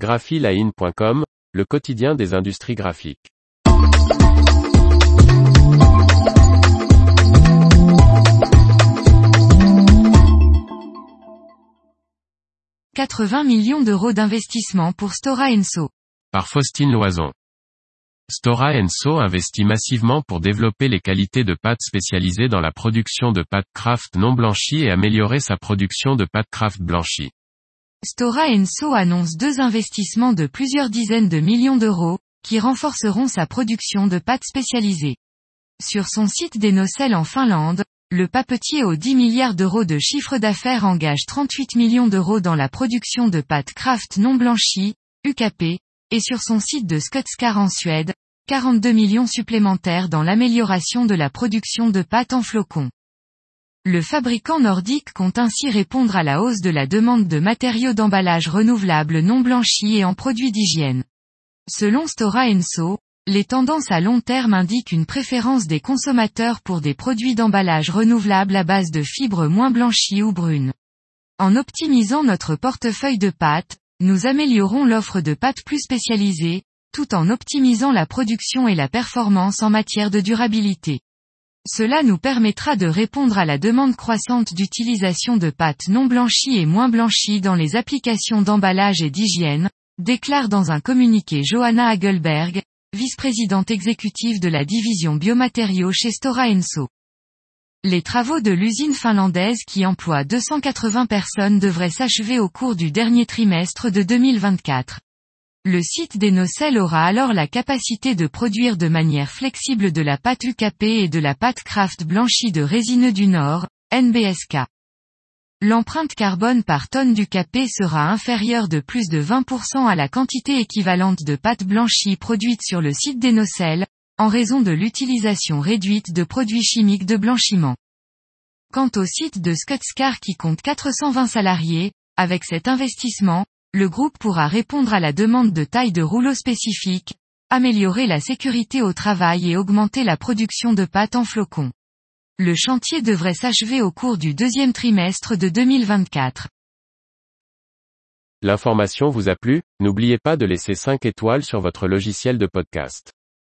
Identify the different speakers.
Speaker 1: graphiline.com, le quotidien des industries graphiques.
Speaker 2: « 80 millions d'euros d'investissement pour Stora Enso.
Speaker 1: Par Faustine Loison. Stora Enso investit massivement pour développer les qualités de pâtes spécialisées dans la production de pâtes craft non blanchies et améliorer sa production de pâtes craft blanchies.
Speaker 2: Stora Enso annonce deux investissements de plusieurs dizaines de millions d'euros, qui renforceront sa production de pâtes spécialisées. Sur son site des nocelles en Finlande, le papetier aux 10 milliards d'euros de chiffre d'affaires engage 38 millions d'euros dans la production de pâtes craft non blanchies, UKP, et sur son site de Skotskar en Suède, 42 millions supplémentaires dans l'amélioration de la production de pâtes en flocons. Le fabricant nordique compte ainsi répondre à la hausse de la demande de matériaux d'emballage renouvelables non blanchis et en produits d'hygiène. Selon Stora Enso, les tendances à long terme indiquent une préférence des consommateurs pour des produits d'emballage renouvelables à base de fibres moins blanchies ou brunes. En optimisant notre portefeuille de pâtes, nous améliorons l'offre de pâtes plus spécialisées, tout en optimisant la production et la performance en matière de durabilité. Cela nous permettra de répondre à la demande croissante d'utilisation de pâtes non blanchies et moins blanchies dans les applications d'emballage et d'hygiène, déclare dans un communiqué Johanna Hagelberg, vice-présidente exécutive de la division biomatériaux chez Stora Enso. Les travaux de l'usine finlandaise qui emploie 280 personnes devraient s'achever au cours du dernier trimestre de 2024. Le site des nocelles aura alors la capacité de produire de manière flexible de la pâte UKP et de la pâte Kraft blanchie de résineux du Nord, NBSK. L'empreinte carbone par tonne d'UKP sera inférieure de plus de 20% à la quantité équivalente de pâte blanchie produite sur le site des nocelles, en raison de l'utilisation réduite de produits chimiques de blanchiment. Quant au site de Skutskar qui compte 420 salariés, avec cet investissement, le groupe pourra répondre à la demande de taille de rouleau spécifique, améliorer la sécurité au travail et augmenter la production de pâtes en flocons. Le chantier devrait s'achever au cours du deuxième trimestre de 2024.
Speaker 1: L'information vous a plu, n'oubliez pas de laisser 5 étoiles sur votre logiciel de podcast.